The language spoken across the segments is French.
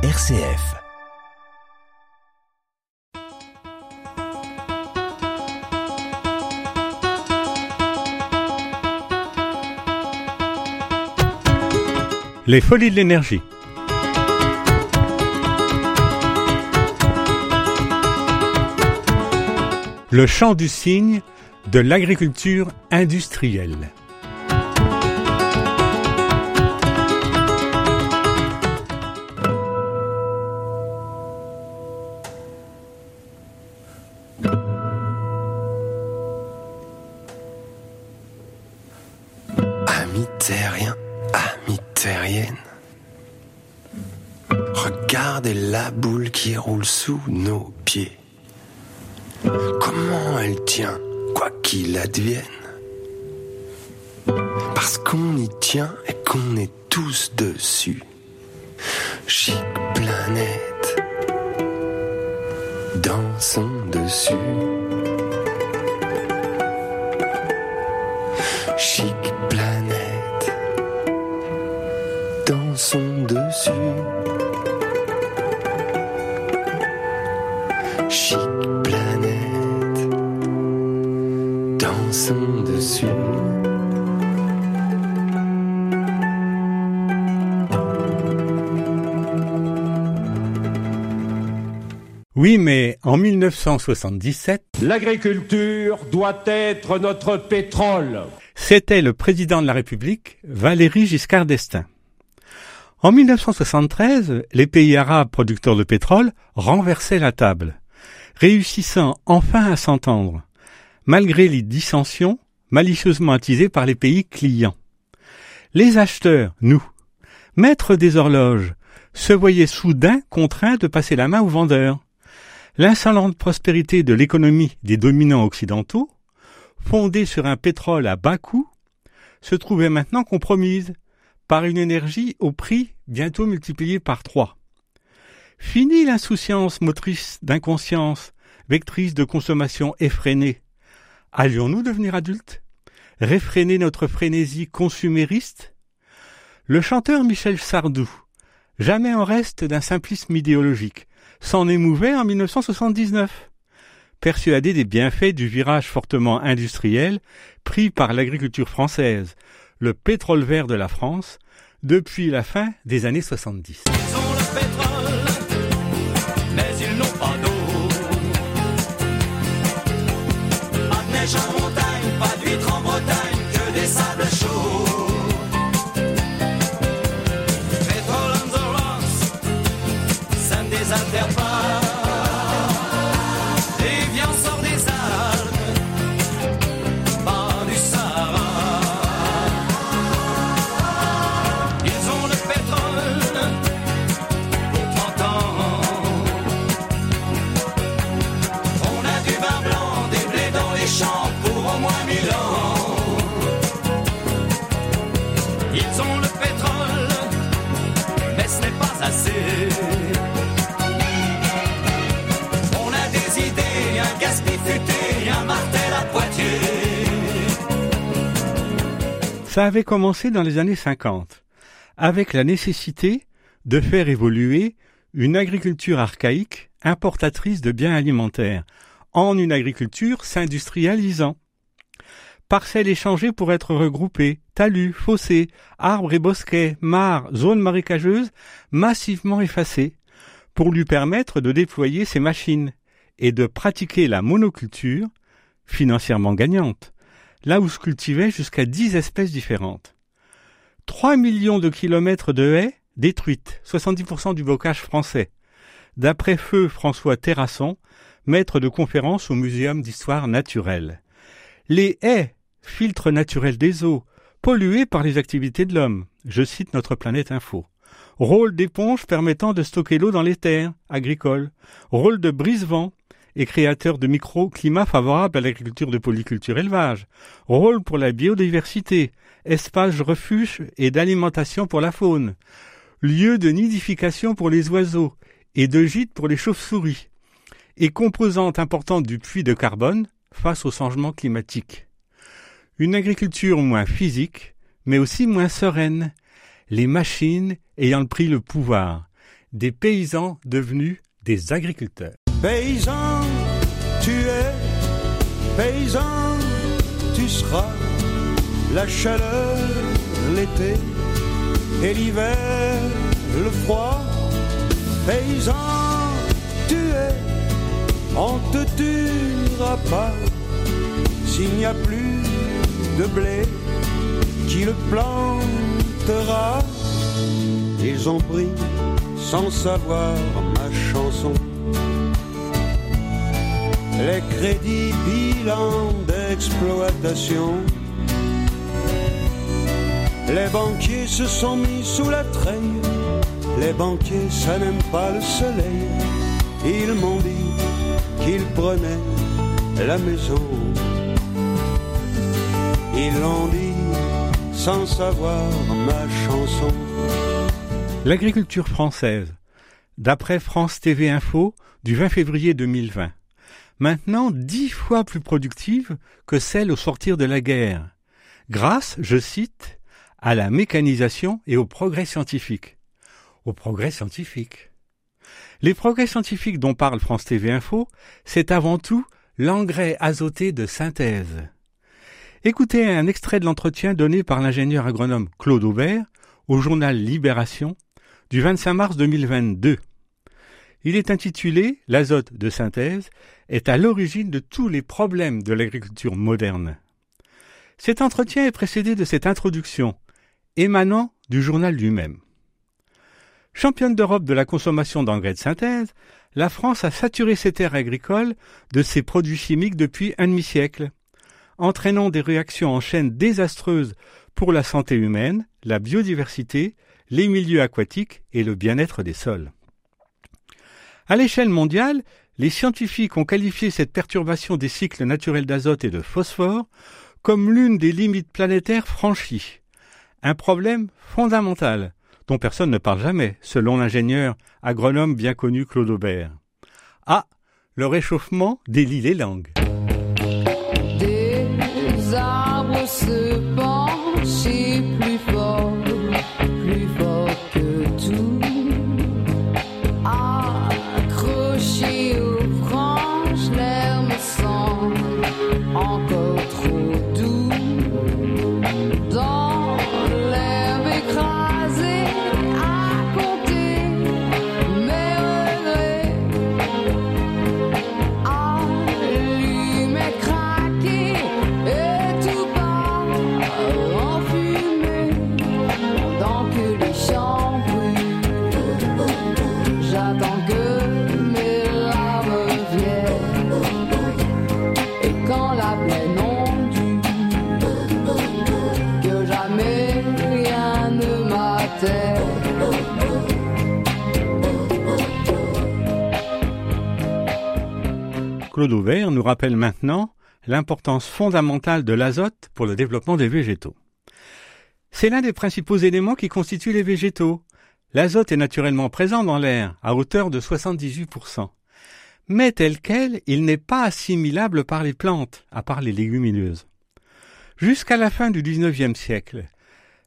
RCF. Les folies de l'énergie. Le chant du cygne de l'agriculture industrielle. La boule qui roule sous nos pieds. Comment elle tient, quoi qu'il advienne? Parce qu'on y tient et qu'on est tous dessus. Chic planète, dansons dessus. Chic Oui, mais en 1977, L'agriculture doit être notre pétrole. c'était le président de la République, Valéry Giscard d'Estaing. En 1973, les pays arabes producteurs de pétrole renversaient la table, réussissant enfin à s'entendre, malgré les dissensions malicieusement attisées par les pays clients. Les acheteurs, nous, maîtres des horloges, se voyaient soudain contraints de passer la main aux vendeurs. L'insolente prospérité de l'économie des dominants occidentaux, fondée sur un pétrole à bas coût, se trouvait maintenant compromise par une énergie au prix bientôt multiplié par trois. Fini l'insouciance motrice d'inconscience, vectrice de consommation effrénée. Allions-nous devenir adultes? Réfréner notre frénésie consumériste? Le chanteur Michel Sardou, jamais en reste d'un simplisme idéologique, s'en émouvait en 1979. Persuadé des bienfaits du virage fortement industriel pris par l'agriculture française, le pétrole vert de la France, depuis la fin des années 70. Ils ont le pétrole, Ça avait commencé dans les années 50, avec la nécessité de faire évoluer une agriculture archaïque importatrice de biens alimentaires en une agriculture s'industrialisant. Parcelles échangées pour être regroupées, talus, fossés, arbres et bosquets, mares, zones marécageuses massivement effacées, pour lui permettre de déployer ses machines et de pratiquer la monoculture, financièrement gagnante, là où se cultivaient jusqu'à dix espèces différentes. 3 millions de kilomètres de haies détruites, 70% du bocage français, d'après feu François Terrasson, maître de conférence au Muséum d'histoire naturelle. Les haies, filtres naturels des eaux, polluées par les activités de l'homme. Je cite notre planète info. Rôle d'éponge permettant de stocker l'eau dans les terres agricoles. Rôle de brise-vent et créateur de microclimats favorables à l'agriculture de polyculture élevage. Rôle pour la biodiversité. Espace refuge et d'alimentation pour la faune. Lieu de nidification pour les oiseaux et de gîte pour les chauves-souris. Et composante importante du puits de carbone face au changement climatique. Une agriculture moins physique, mais aussi moins sereine, les machines ayant pris le pouvoir, des paysans devenus des agriculteurs. Paysan, tu es, paysan, tu seras la chaleur, l'été et l'hiver, le froid. Paysan, tu es, on te tuera pas s'il n'y a plus de blé qui le plantera. Ils ont pris sans savoir ma chanson. Les crédits bilan d'exploitation. Les banquiers se sont mis sous la treille. Les banquiers, ça n'aime pas le soleil. Ils m'ont dit qu'ils prenaient la maison. Ils l'ont dit sans savoir ma chanson. L'agriculture française, d'après France TV Info du 20 février 2020, maintenant dix fois plus productive que celle au sortir de la guerre, grâce, je cite, à la mécanisation et au progrès scientifique. Au progrès scientifique. Les progrès scientifiques dont parle France TV Info, c'est avant tout l'engrais azoté de synthèse. Écoutez un extrait de l'entretien donné par l'ingénieur agronome Claude Aubert au journal Libération du 25 mars 2022. Il est intitulé L'azote de synthèse est à l'origine de tous les problèmes de l'agriculture moderne. Cet entretien est précédé de cette introduction, émanant du journal lui-même. Championne d'Europe de la consommation d'engrais de synthèse, la France a saturé ses terres agricoles de ces produits chimiques depuis un demi-siècle, entraînant des réactions en chaîne désastreuses pour la santé humaine, la biodiversité les milieux aquatiques et le bien-être des sols. À l'échelle mondiale, les scientifiques ont qualifié cette perturbation des cycles naturels d'azote et de phosphore comme l'une des limites planétaires franchies. Un problème fondamental dont personne ne parle jamais, selon l'ingénieur agronome bien connu Claude Aubert. Ah, le réchauffement délie les langues. Claude Auvert nous rappelle maintenant l'importance fondamentale de l'azote pour le développement des végétaux. C'est l'un des principaux éléments qui constituent les végétaux. L'azote est naturellement présent dans l'air, à hauteur de 78%. Mais tel quel, il n'est pas assimilable par les plantes, à part les légumineuses. Jusqu'à la fin du XIXe siècle,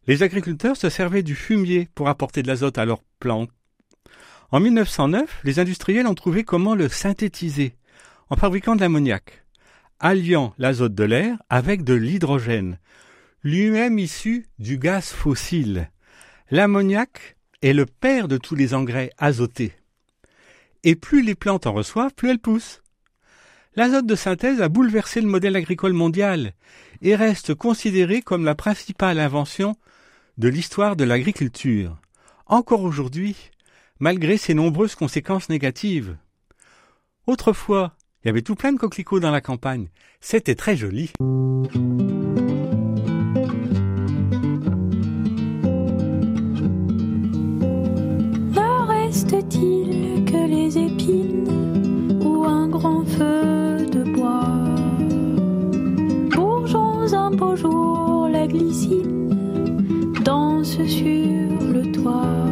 les agriculteurs se servaient du fumier pour apporter de l'azote à leurs plantes. En 1909, les industriels ont trouvé comment le synthétiser en fabriquant de l'ammoniac, alliant l'azote de l'air avec de l'hydrogène, lui-même issu du gaz fossile. L'ammoniac est le père de tous les engrais azotés. Et plus les plantes en reçoivent, plus elles poussent. L'azote de synthèse a bouleversé le modèle agricole mondial et reste considéré comme la principale invention de l'histoire de l'agriculture, encore aujourd'hui, malgré ses nombreuses conséquences négatives. Autrefois, il y avait tout plein de coquelicots dans la campagne. C'était très joli. Ne reste-t-il que les épines ou un grand feu de bois? Bourgeons un beau jour, la glycine danse sur le toit.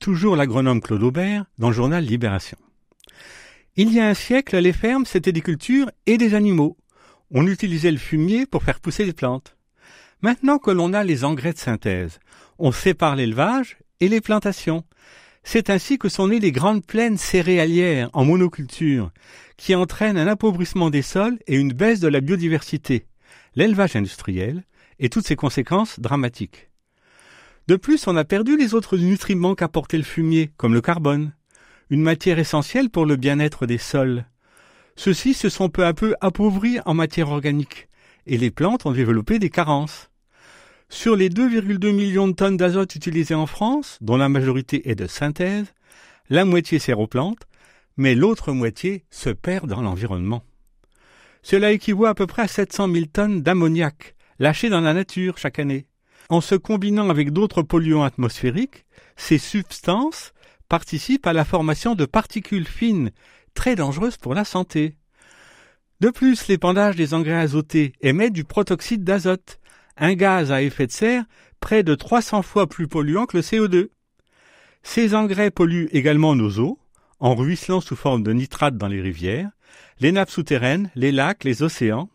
Toujours l'agronome Claude Aubert dans le journal Libération. Il y a un siècle, les fermes, c'était des cultures et des animaux. On utilisait le fumier pour faire pousser les plantes. Maintenant que l'on a les engrais de synthèse, on sépare l'élevage et les plantations. C'est ainsi que sont nées les grandes plaines céréalières en monoculture, qui entraînent un appauvrissement des sols et une baisse de la biodiversité, l'élevage industriel et toutes ses conséquences dramatiques. De plus, on a perdu les autres nutriments qu'apportait le fumier, comme le carbone, une matière essentielle pour le bien-être des sols. Ceux-ci se sont peu à peu appauvris en matière organique, et les plantes ont développé des carences. Sur les 2,2 millions de tonnes d'azote utilisées en France, dont la majorité est de synthèse, la moitié sert aux plantes, mais l'autre moitié se perd dans l'environnement. Cela équivaut à peu près à 700 000 tonnes d'ammoniac lâchées dans la nature chaque année. En se combinant avec d'autres polluants atmosphériques, ces substances participent à la formation de particules fines très dangereuses pour la santé. De plus, l'épandage des engrais azotés émet du protoxyde d'azote, un gaz à effet de serre près de 300 fois plus polluant que le CO2. Ces engrais polluent également nos eaux, en ruisselant sous forme de nitrates dans les rivières, les nappes souterraines, les lacs, les océans.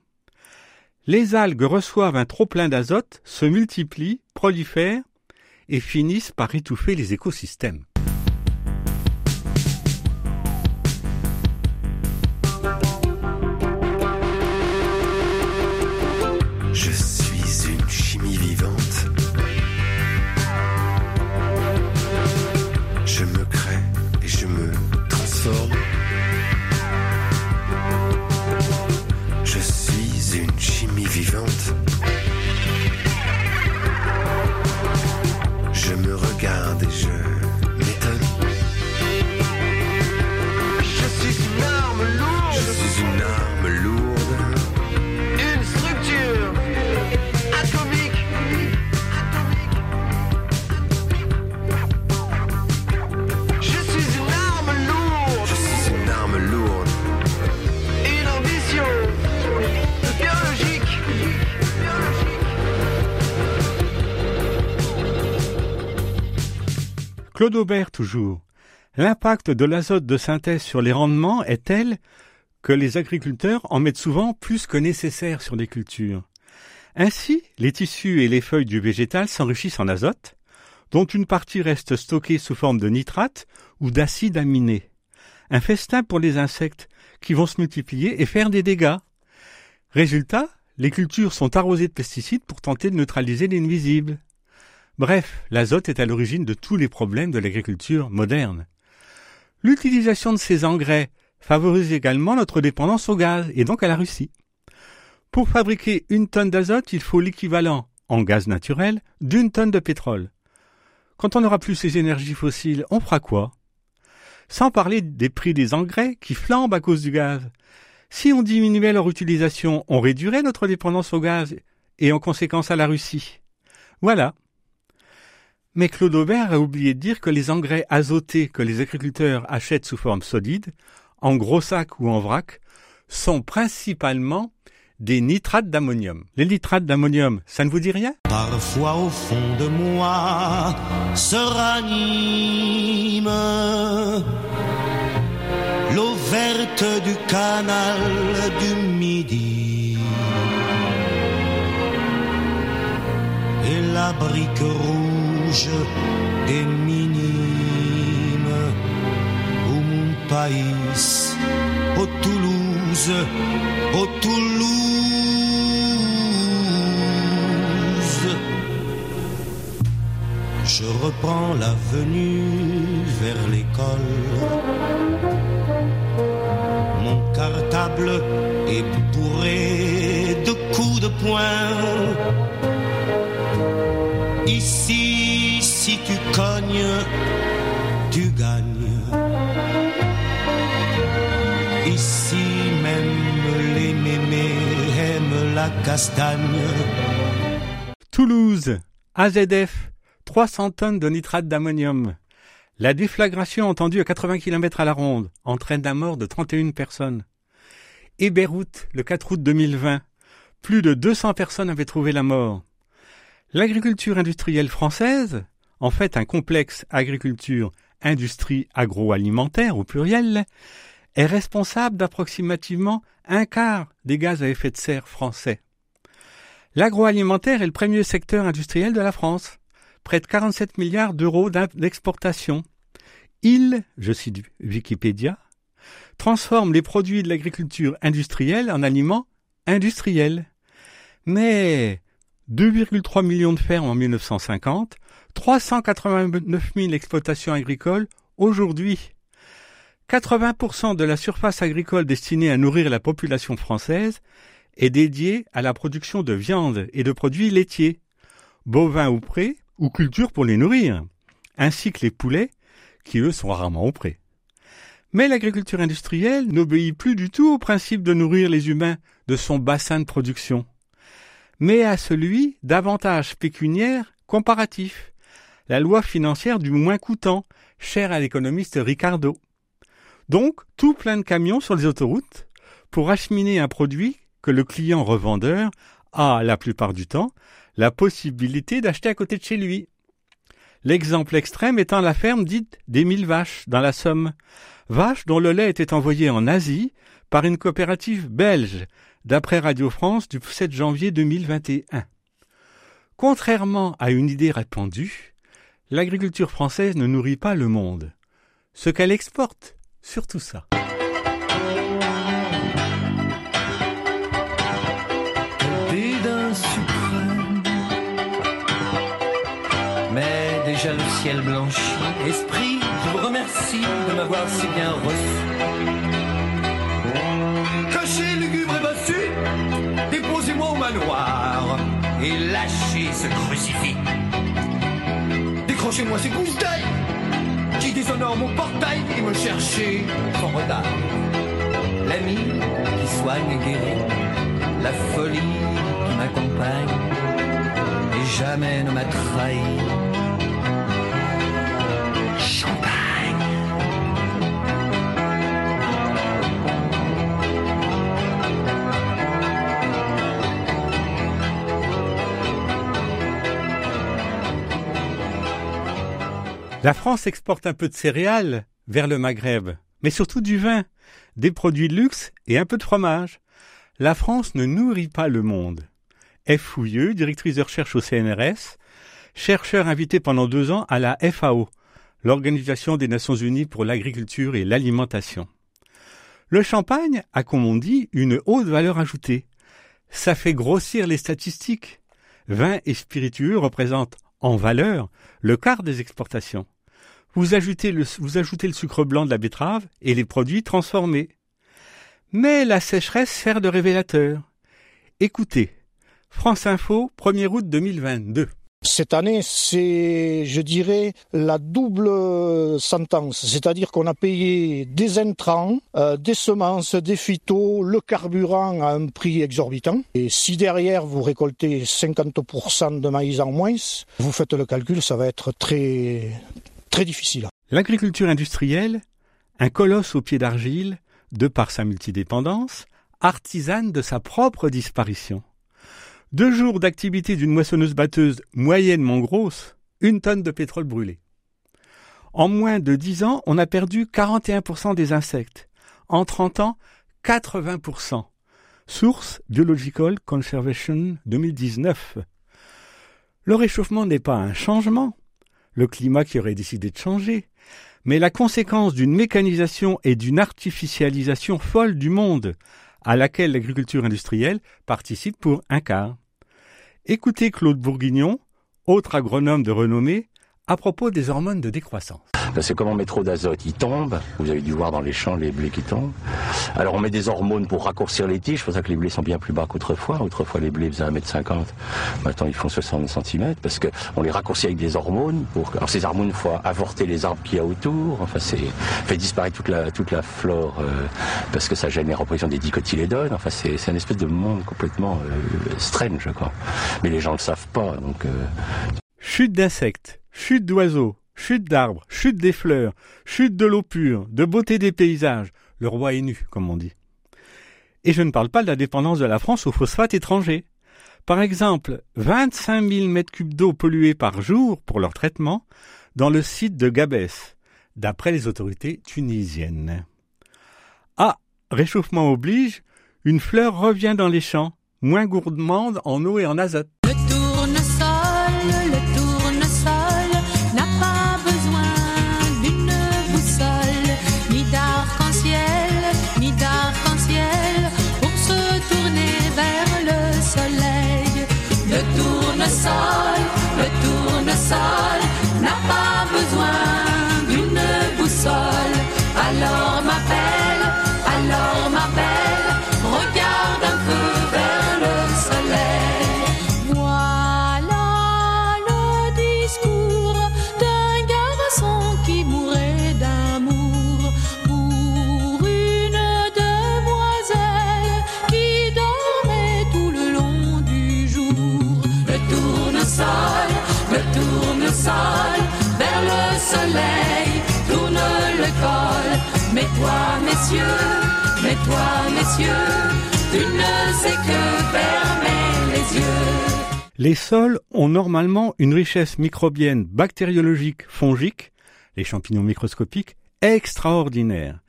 Les algues reçoivent un trop-plein d'azote, se multiplient, prolifèrent et finissent par étouffer les écosystèmes. Claude toujours. L'impact de l'azote de synthèse sur les rendements est tel que les agriculteurs en mettent souvent plus que nécessaire sur les cultures. Ainsi, les tissus et les feuilles du végétal s'enrichissent en azote, dont une partie reste stockée sous forme de nitrate ou d'acide aminé. Un festin pour les insectes qui vont se multiplier et faire des dégâts. Résultat, les cultures sont arrosées de pesticides pour tenter de neutraliser les nuisibles. Bref, l'azote est à l'origine de tous les problèmes de l'agriculture moderne. L'utilisation de ces engrais favorise également notre dépendance au gaz et donc à la Russie. Pour fabriquer une tonne d'azote, il faut l'équivalent, en gaz naturel, d'une tonne de pétrole. Quand on n'aura plus ces énergies fossiles, on fera quoi? Sans parler des prix des engrais qui flambent à cause du gaz. Si on diminuait leur utilisation, on réduirait notre dépendance au gaz et en conséquence à la Russie. Voilà. Mais Claude Aubert a oublié de dire que les engrais azotés que les agriculteurs achètent sous forme solide, en gros sacs ou en vrac, sont principalement des nitrates d'ammonium. Les nitrates d'ammonium, ça ne vous dit rien? Parfois au fond de moi se ranime l'eau verte du canal du Midi et la brique rouge des minimes au mon pays, au Toulouse, au Toulouse. Je reprends l'avenue vers l'école. Mon cartable est bourré de coups de poing. Ici, tu gagnes. Ici même les mémés aiment la castagne. Toulouse, AZF, 300 tonnes de nitrate d'ammonium. La déflagration entendue à 80 km à la ronde entraîne la mort de 31 personnes. Et Beyrouth, le 4 août 2020, plus de 200 personnes avaient trouvé la mort. L'agriculture industrielle française en fait un complexe agriculture-industrie agroalimentaire au pluriel, est responsable d'approximativement un quart des gaz à effet de serre français. L'agroalimentaire est le premier secteur industriel de la France, près de 47 milliards d'euros d'exportation. Il, je cite Wikipédia, transforme les produits de l'agriculture industrielle en aliments industriels. Mais 2,3 millions de fermes en 1950, 389 000 exploitations agricoles aujourd'hui. 80% de la surface agricole destinée à nourrir la population française est dédiée à la production de viande et de produits laitiers, bovins ou prés, ou cultures pour les nourrir, ainsi que les poulets, qui eux sont rarement au pré. Mais l'agriculture industrielle n'obéit plus du tout au principe de nourrir les humains de son bassin de production, mais à celui d'avantages pécuniaires comparatifs, la loi financière du moins coûtant, chère à l'économiste Ricardo. Donc, tout plein de camions sur les autoroutes pour acheminer un produit que le client revendeur a, la plupart du temps, la possibilité d'acheter à côté de chez lui. L'exemple extrême étant la ferme dite des mille vaches dans la Somme. Vaches dont le lait était envoyé en Asie par une coopérative belge, d'après Radio France du 7 janvier 2021. Contrairement à une idée répandue, l'agriculture française ne nourrit pas le monde. Ce qu'elle exporte, surtout ça. Mais déjà le ciel blanchit. Esprit, je vous remercie de m'avoir si bien reçu. Et lâchez ce crucifix. Décrochez-moi ces gousses d'ail qui déshonorent mon portail et me cherchez son regard. L'ami qui soigne et guérit, la folie qui m'accompagne et jamais ne m'a trahi. La France exporte un peu de céréales vers le Maghreb, mais surtout du vin, des produits de luxe et un peu de fromage. La France ne nourrit pas le monde. F. Fouilleux, directrice de recherche au CNRS, chercheur invité pendant deux ans à la FAO, l'Organisation des Nations Unies pour l'agriculture et l'alimentation. Le champagne a, comme on dit, une haute valeur ajoutée. Ça fait grossir les statistiques. Vin et spiritueux représentent, en valeur, le quart des exportations. Vous ajoutez, le, sucre blanc de la betterave et les produits transformés. Mais la sécheresse sert de révélateur. Écoutez, France Info, 1er août 2022. Cette année, c'est, je dirais, la double sentence. C'est-à-dire qu'on a payé des intrants, euh, des semences, des phytos, le carburant à un prix exorbitant. Et si derrière vous récoltez 50% de maïs en moins, vous faites le calcul, ça va être très, L'agriculture industrielle, un colosse au pied d'argile, de par sa multidépendance, artisane de sa propre disparition. Deux jours d'activité d'une moissonneuse-batteuse moyennement grosse, une tonne de pétrole brûlé. En moins de dix ans, on a perdu 41% des insectes. En 30 ans, 80%. Source Biological Conservation 2019. Le réchauffement n'est pas un changement, le climat qui aurait décidé de changer, mais la conséquence d'une mécanisation et d'une artificialisation folle du monde, à laquelle l'agriculture industrielle participe pour un quart. Écoutez Claude Bourguignon, autre agronome de renommée, à propos des hormones de décroissance. Parce que comme on met trop d'azote, il tombe. Vous avez dû voir dans les champs les blés qui tombent. Alors on met des hormones pour raccourcir les tiges. C'est pour ça que les blés sont bien plus bas qu'autrefois. Autrefois les blés faisaient 1m50. Maintenant ils font 60 cm parce qu'on les raccourcit avec des hormones. Pour... Alors ces hormones, il faut avorter les arbres qu'il y a autour. Enfin c'est fait disparaître toute la, toute la flore euh, parce que ça génère en position des dicotylédones. Enfin c'est un espèce de monde complètement euh, strange quoi. Mais les gens le savent pas. Donc, euh... Chute d'insectes, chute d'oiseaux, chute d'arbres, chute des fleurs, chute de l'eau pure, de beauté des paysages. Le roi est nu, comme on dit. Et je ne parle pas de la dépendance de la France aux phosphates étrangers. Par exemple, 25 000 mètres cubes d'eau polluée par jour pour leur traitement dans le site de Gabès, d'après les autorités tunisiennes. Ah, réchauffement oblige, une fleur revient dans les champs, moins gourmande en eau et en azote. Tournesol les. Les sols ont normalement une richesse microbienne bactériologique fongique, les champignons microscopiques, extraordinaire.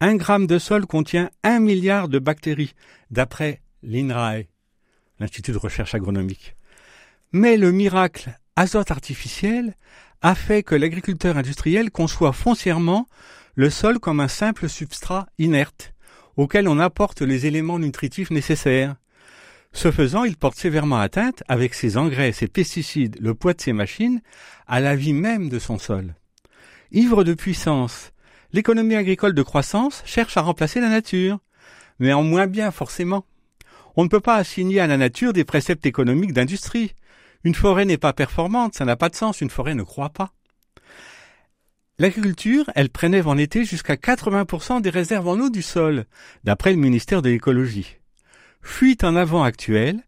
Un gramme de sol contient un milliard de bactéries, d'après l'INRAE, l'Institut de recherche agronomique. Mais le miracle azote artificiel a fait que l'agriculteur industriel conçoit foncièrement le sol comme un simple substrat inerte, auquel on apporte les éléments nutritifs nécessaires. Ce faisant, il porte sévèrement atteinte, avec ses engrais, ses pesticides, le poids de ses machines, à la vie même de son sol. Ivre de puissance, l'économie agricole de croissance cherche à remplacer la nature, mais en moins bien forcément. On ne peut pas assigner à la nature des préceptes économiques d'industrie. Une forêt n'est pas performante, ça n'a pas de sens, une forêt ne croit pas. L'agriculture, elle prélève en été jusqu'à 80% des réserves en eau du sol, d'après le ministère de l'écologie. Fuite en avant actuelle,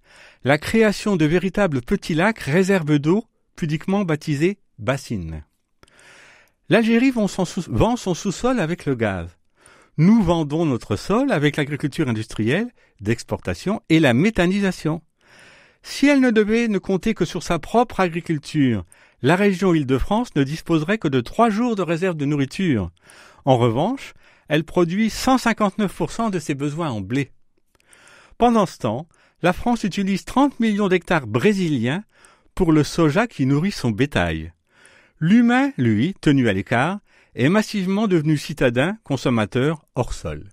la création de véritables petits lacs réserves d'eau, pudiquement baptisés bassines. L'Algérie vend son sous-sol avec le gaz. Nous vendons notre sol avec l'agriculture industrielle, d'exportation et la méthanisation. Si elle ne devait ne compter que sur sa propre agriculture, la région Île-de-France ne disposerait que de trois jours de réserve de nourriture. En revanche, elle produit 159% de ses besoins en blé. Pendant ce temps, la France utilise 30 millions d'hectares brésiliens pour le soja qui nourrit son bétail. L'humain, lui, tenu à l'écart, est massivement devenu citadin, consommateur hors sol.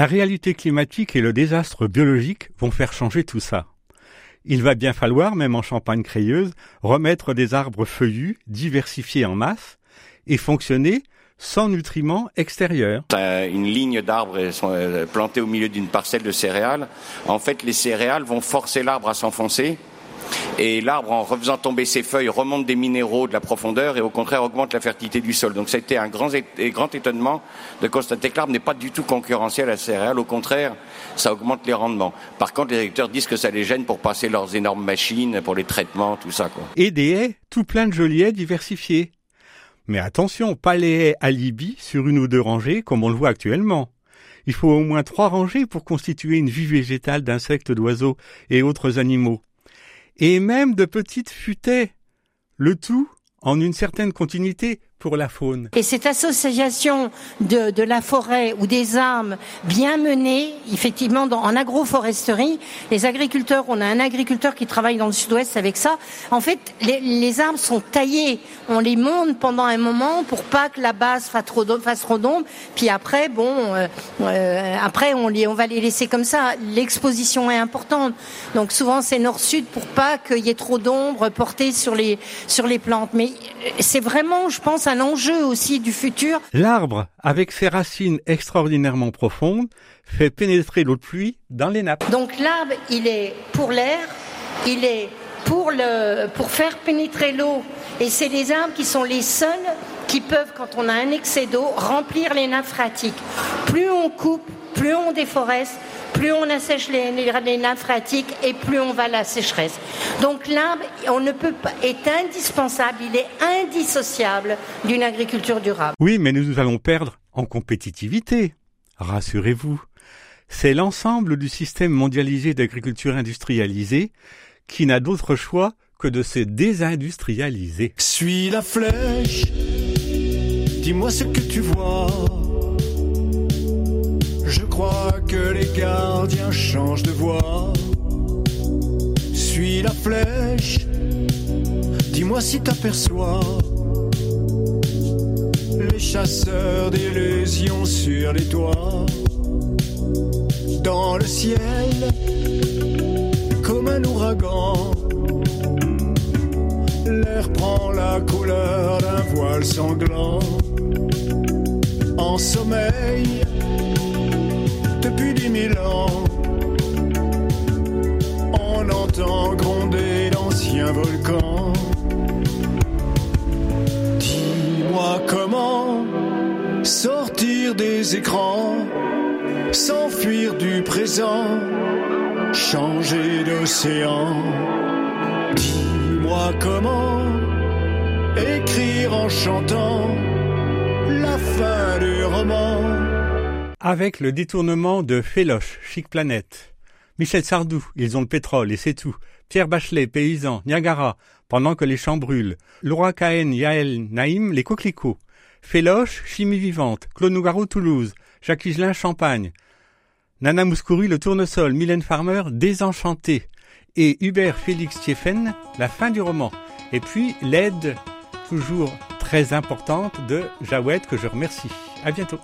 La réalité climatique et le désastre biologique vont faire changer tout ça. Il va bien falloir, même en Champagne crayeuse, remettre des arbres feuillus, diversifiés en masse, et fonctionner sans nutriments extérieurs. Une ligne d'arbres euh, plantés au milieu d'une parcelle de céréales. En fait, les céréales vont forcer l'arbre à s'enfoncer. Et l'arbre, en refaisant tomber ses feuilles, remonte des minéraux de la profondeur et au contraire augmente la fertilité du sol. Donc c'était un grand, é- et grand étonnement de constater que l'arbre n'est pas du tout concurrentiel à la céréale. Au contraire, ça augmente les rendements. Par contre, les agriculteurs disent que ça les gêne pour passer leurs énormes machines, pour les traitements, tout ça. Quoi. Et des haies, tout plein de jolis haies diversifiés. Mais attention, pas les haies alibi sur une ou deux rangées comme on le voit actuellement. Il faut au moins trois rangées pour constituer une vie végétale d'insectes, d'oiseaux et autres animaux. Et même de petites futaies. Le tout en une certaine continuité pour la faune. Et cette association de, la forêt ou des arbres bien menée, effectivement, en agroforesterie, les agriculteurs, on a un agriculteur qui travaille dans le sud-ouest avec ça. En fait, les, les arbres sont taillés, on les monte pendant un moment pour pas que la base fasse trop d'ombre. Puis après, bon, euh, euh, après on, on va les laisser comme ça. L'exposition est importante, donc souvent c'est nord-sud pour pas qu'il y ait trop d'ombre portée sur les sur les plantes. Mais euh, c'est vraiment, je pense, un enjeu aussi du futur. L'arbre, avec ses racines extraordinairement profondes, fait pénétrer l'eau de pluie dans les nappes. Donc l'arbre, il est pour l'air, il est pour, le, pour faire pénétrer l'eau. Et c'est les arbres qui sont les seuls qui peuvent, quand on a un excès d'eau, remplir les nappes phréatiques. Plus on coupe, plus on déforeste, plus on assèche les, les, les nappes phréatiques et plus on va à la sécheresse. Donc l'arbre, on ne peut pas, est indispensable, il est indissociable d'une agriculture durable. Oui, mais nous allons perdre en compétitivité. Rassurez-vous. C'est l'ensemble du système mondialisé d'agriculture industrialisée qui n'a d'autre choix que de se désindustrialiser. Suis la flèche, dis-moi ce que tu vois. Je crois que les gardiens changent de voix. Suis la flèche, dis-moi si t'aperçois les chasseurs d'illusions sur les toits. Dans le ciel, comme un ouragan, l'air prend la couleur d'un voile sanglant. En sommeil, depuis dix mille ans, on entend gronder l'ancien volcan. Dis-moi comment sortir des écrans, s'enfuir du présent, changer d'océan. Dis-moi comment écrire en chantant la fin du roman. Avec le détournement de Féloche, Chic Planète, Michel Sardou, ils ont le pétrole et c'est tout. Pierre Bachelet, paysan, Niagara, pendant que les champs brûlent. Laura Cahen, Yael, Naïm, les coquelicots. Féloche, chimie vivante. Claude Nougaro, Toulouse. Jacques Higelin, Champagne. Nana Mouskouri, le tournesol. Mylène Farmer, désenchanté. Et Hubert Félix Thieffen, la fin du roman. Et puis l'aide toujours très importante de Jawed que je remercie. À bientôt.